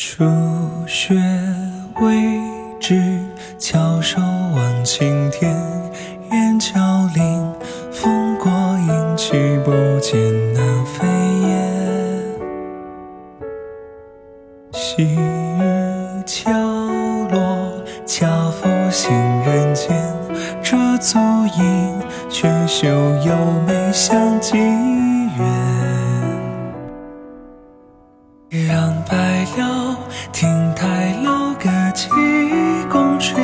初雪未至，翘首望青天。雁桥临，风过阴去，不见南飞雁。细雨敲落，恰逢行人间。这足印，却休有眉相寄起宫阙，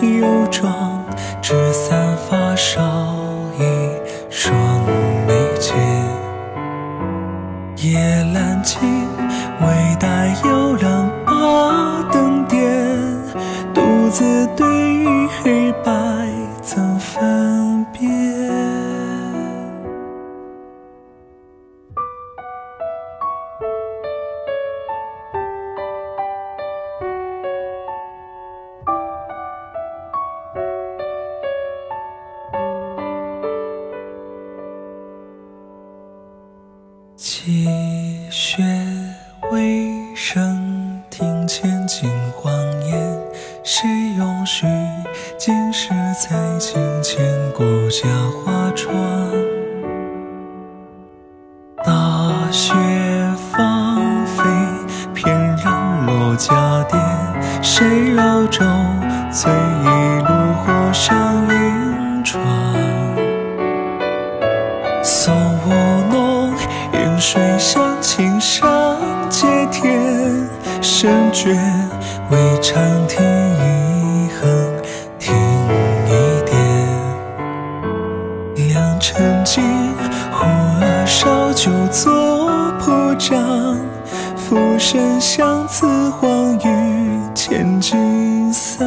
又装纸伞发梢一双眉间。夜阑静，唯待悠然把灯点，独自对黑白积雪未生，庭前惊黄烟。谁容许今世在镜前顾家花妆？大雪芳菲，翩然落家店。谁老舟醉一炉火上银窗？送吴侬，饮水向青山接天。深觉未长听一横听一点。良辰吉，呼儿烧酒作铺张。浮生相思，黄雨千金散。